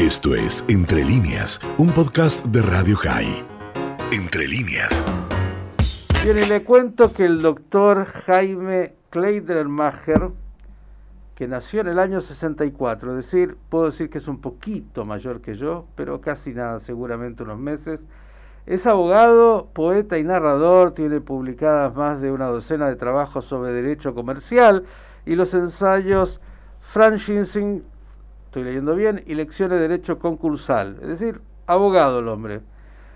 Esto es Entre líneas, un podcast de Radio High. Entre líneas. Bien, y le cuento que el doctor Jaime Kleidermacher, que nació en el año 64, es decir, puedo decir que es un poquito mayor que yo, pero casi nada, seguramente unos meses, es abogado, poeta y narrador, tiene publicadas más de una docena de trabajos sobre derecho comercial y los ensayos Franchising, estoy leyendo bien, y lecciones de derecho concursal, es decir, abogado el hombre.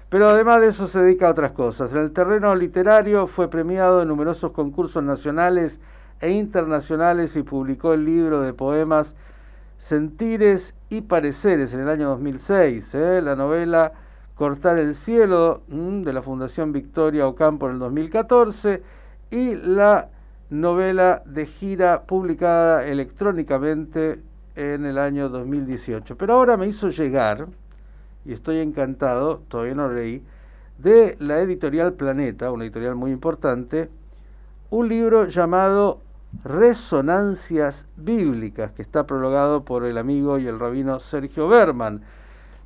Pero además de eso se dedica a otras cosas. En el terreno literario fue premiado en numerosos concursos nacionales e internacionales y publicó el libro de poemas Sentires y Pareceres en el año 2006. ¿eh? La novela Cortar el Cielo mm, de la Fundación Victoria Ocampo en el 2014 y la novela de gira publicada electrónicamente en el año 2018. Pero ahora me hizo llegar, y estoy encantado, todavía no leí, de la editorial Planeta, una editorial muy importante, un libro llamado Resonancias Bíblicas, que está prologado por el amigo y el rabino Sergio Berman.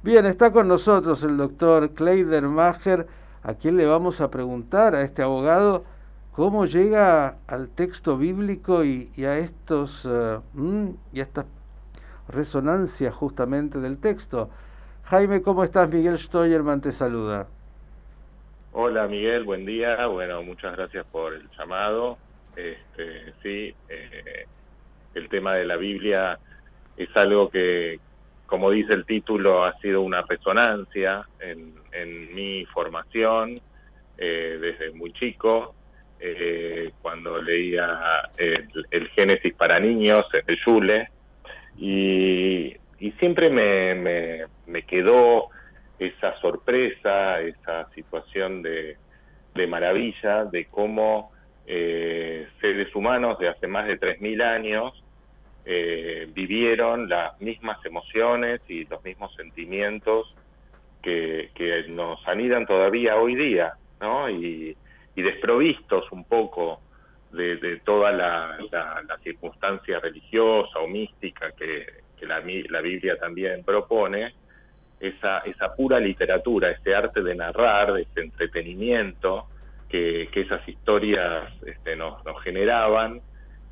Bien, está con nosotros el doctor Kleidermacher, a quien le vamos a preguntar, a este abogado, cómo llega al texto bíblico y, a estos uh, y a estas resonancias justamente del texto. Jaime, ¿cómo estás? Miguel Steuerman te saluda. Hola Miguel, buen día. Bueno, muchas gracias por el llamado. Este, sí, eh, el tema de la Biblia es algo que, como dice el título, ha sido una resonancia en, mi formación eh, desde muy chico. Eh, cuando leía el, Génesis para niños el Yule, y, siempre me, me, quedó esa sorpresa, esa situación de, de maravilla de cómo eh, seres humanos de hace más de 3.000 años eh, vivieron las mismas emociones y los mismos sentimientos que, que nos anidan todavía hoy día, ¿no? Y, desprovistos un poco de, toda la, circunstancia religiosa o mística que, la, la, Biblia también propone, esa, esa pura literatura, ese arte de narrar, ese entretenimiento, que, esas historias este, nos, generaban.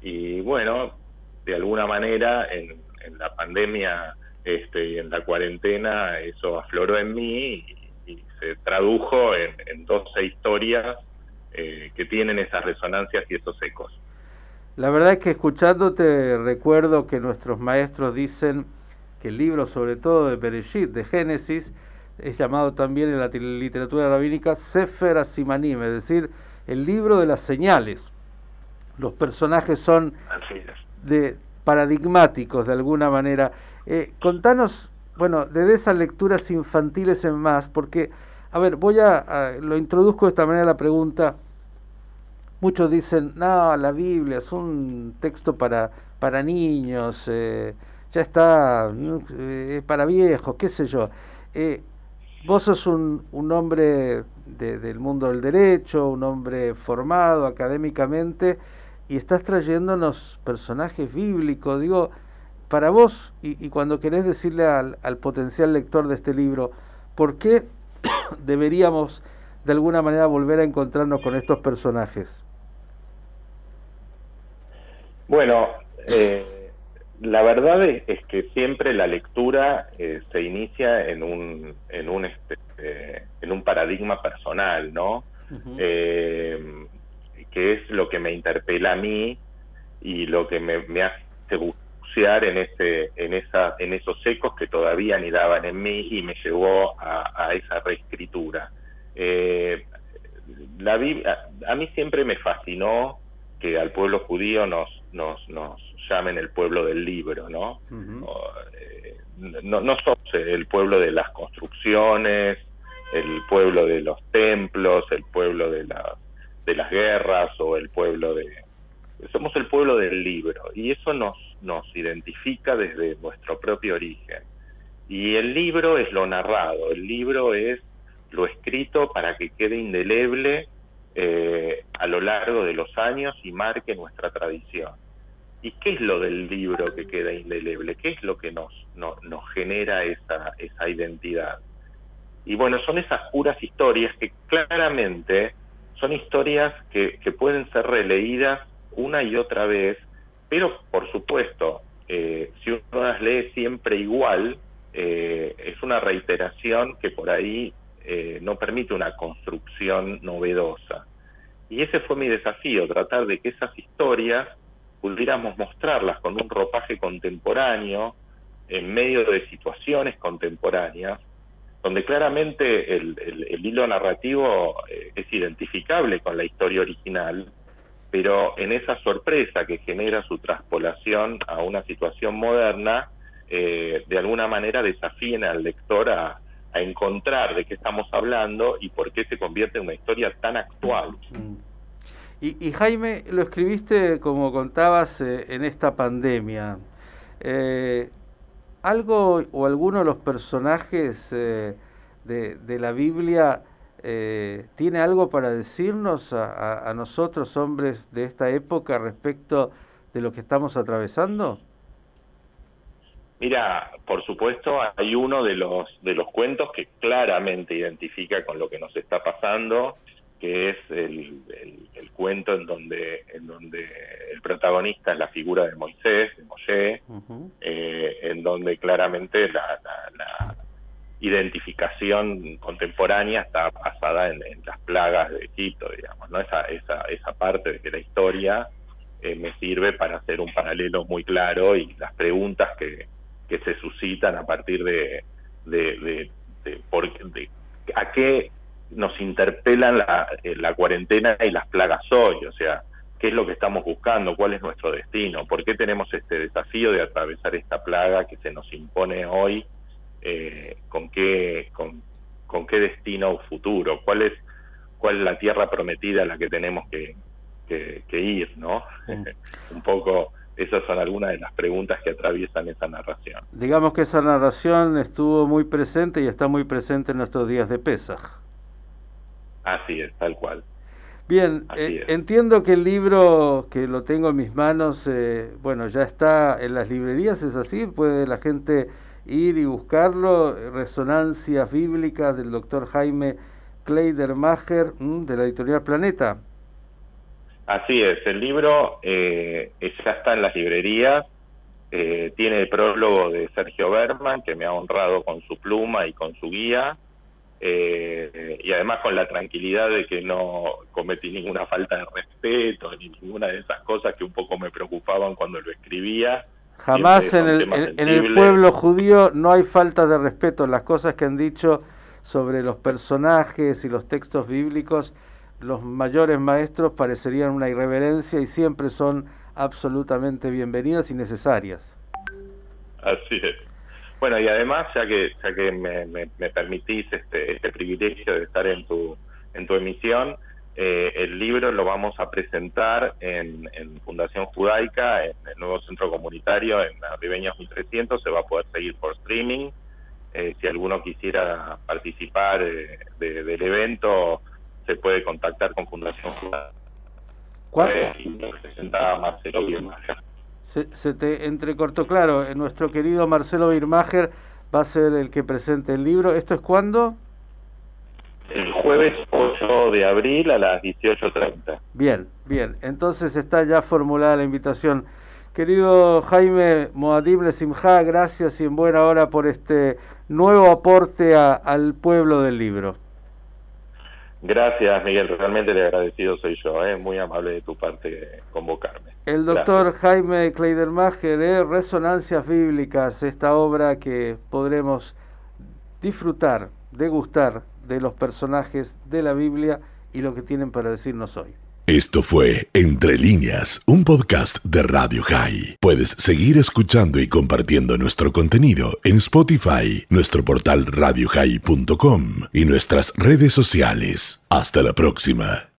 Y bueno, de alguna manera en, la pandemia este, y en la cuarentena eso afloró en mí y, se tradujo en, 12 historias eh, que tienen esas resonancias y esos ecos. La verdad es que escuchándote recuerdo que nuestros maestros dicen que el libro, sobre todo de Bereshit, de Génesis, es llamado también en la literatura rabínica Sefer Asimanim, es decir, el libro de las señales. Los personajes son de paradigmáticos de alguna manera. Eh, contanos, bueno, de esas lecturas infantiles en más, porque, a ver, voy a, lo introduzco de esta manera la pregunta. Muchos dicen, no, la Biblia es un texto para, para niños, eh, ya está, eh, para viejos, qué sé yo. Eh, Vos sos un, un hombre del mundo del derecho, un hombre formado académicamente, y estás trayéndonos personajes bíblicos. Digo, para vos, y, cuando querés decirle al, potencial lector de este libro, ¿por qué deberíamos de alguna manera volver a encontrarnos con estos personajes? Bueno, eh, la verdad es, que siempre la lectura eh, se inicia en un en un este, eh, en un paradigma personal, ¿no? Eh, que es lo que me interpela a mí y lo que me, hace bucear en ese en esa en esos ecos que todavía anidaban en mí y me llevó a, esa reescritura. la a, a mí siempre me fascinó que al pueblo judío nos nos nos llamen el pueblo del libro, ¿no? Eh, no, no somos el pueblo de las construcciones, el pueblo de los templos, el pueblo de, la, de las guerras o el pueblo de... Somos el pueblo del libro y eso nos, nos identifica desde nuestro propio origen. Y el libro es lo narrado, el libro es lo escrito para que quede indeleble eh, a lo largo de los años y marque nuestra tradición. ¿Y qué es lo del libro que queda indeleble? ¿Qué es lo que nos, nos genera esa, esa identidad? Y bueno, son esas puras historias que claramente son historias que, que pueden ser releídas una y otra vez, pero por supuesto, eh, si uno las lee siempre igual, eh, es una reiteración que por ahí eh, no permite una construcción novedosa. Y ese fue mi desafío, tratar de que esas historias pudiéramos mostrarlas con un ropaje contemporáneo, en medio de situaciones contemporáneas, donde claramente el, hilo narrativo eh, es identificable con la historia original, pero en esa sorpresa que genera su traspolación a una situación moderna, eh, de alguna manera desafíen al lector a, encontrar de qué estamos hablando y por qué se convierte en una historia tan actual. Mm. Y, Jaime, lo escribiste, como contabas, eh, en esta pandemia. Eh, ¿Algo o alguno de los personajes eh, de, la Biblia tiene algo para decirnos a, nosotros, hombres de esta época, respecto de lo que estamos atravesando? Mira, por supuesto, hay uno de los de los cuentos que claramente identifica con lo que nos está pasando que es el, el, cuento en donde, en donde el protagonista es la figura de Moisés, de Moshe, eh, en donde claramente la, identificación contemporánea está basada en, las plagas de Egipto, digamos, ¿no? Esa, esa, esa parte de la historia eh, me sirve para hacer un paralelo muy claro y las preguntas que, que se suscitan a partir de, de, de, de, por, de a qué nos interpelan la, eh, la cuarentena y las plagas hoy, o sea, qué es lo que estamos buscando, cuál es nuestro destino, por qué tenemos este desafío de atravesar esta plaga que se nos impone hoy, eh, con qué con, con, qué destino futuro, cuál es cuál es la tierra prometida a la que tenemos que, que, ir, ¿no? Mm. Un poco esas son algunas de las preguntas que atraviesan esa narración. Digamos que esa narración estuvo muy presente y está muy presente en nuestros días de Pesaj. Así es, tal cual. Bien, eh, entiendo que el libro que lo tengo en mis manos, eh, bueno, ya está en las librerías, ¿es así? ¿Puede la gente ir y buscarlo? Resonancias bíblicas del doctor Jaime Kleidermacher de la editorial Planeta. Así es, el libro eh, ya está en las librerías, tiene el prólogo de Sergio Berman, que me ha honrado con su pluma y con su guía, eh, y además con la tranquilidad de que no cometí ninguna falta de respeto ni ninguna de esas cosas que un poco me preocupaban cuando lo escribía. Jamás en el, en, el pueblo judío no hay falta de respeto. Las cosas que han dicho sobre los personajes y los textos bíblicos, los mayores maestros parecerían una irreverencia y siempre son absolutamente bienvenidas y necesarias. Así es. Bueno, y además, ya que ya que me, me, permitís este, este privilegio de estar en tu, en tu emisión, eh, el libro lo vamos a presentar en, en, Fundación Judaica, en el nuevo centro comunitario, en Ribeñas 1300, se va a poder seguir por streaming. Eh, si alguno quisiera participar eh, del evento, se puede contactar con Fundación Judaica. ¿Cuál? y presenta Marcelo se, te entrecortó, claro, eh, nuestro querido Marcelo Birmacher va a ser el que presente el libro. ¿Esto es cuándo? El jueves 8 de abril a las 18.30. Bien, bien. Entonces está ya formulada la invitación. Querido Jaime Moadim Simha, gracias y en buena hora por este nuevo aporte al pueblo del libro. Gracias, Miguel. Realmente le agradecido soy yo. ¿eh? Muy amable de tu parte convocarme. El doctor Jaime Kleidermacher, de Resonancias Bíblicas, esta obra que podremos disfrutar, degustar de los personajes de la Biblia y lo que tienen para decirnos hoy. Esto fue Entre líneas, un podcast de Radio High. Puedes seguir escuchando y compartiendo nuestro contenido en Spotify, nuestro portal radiohigh.com y nuestras redes sociales. Hasta la próxima.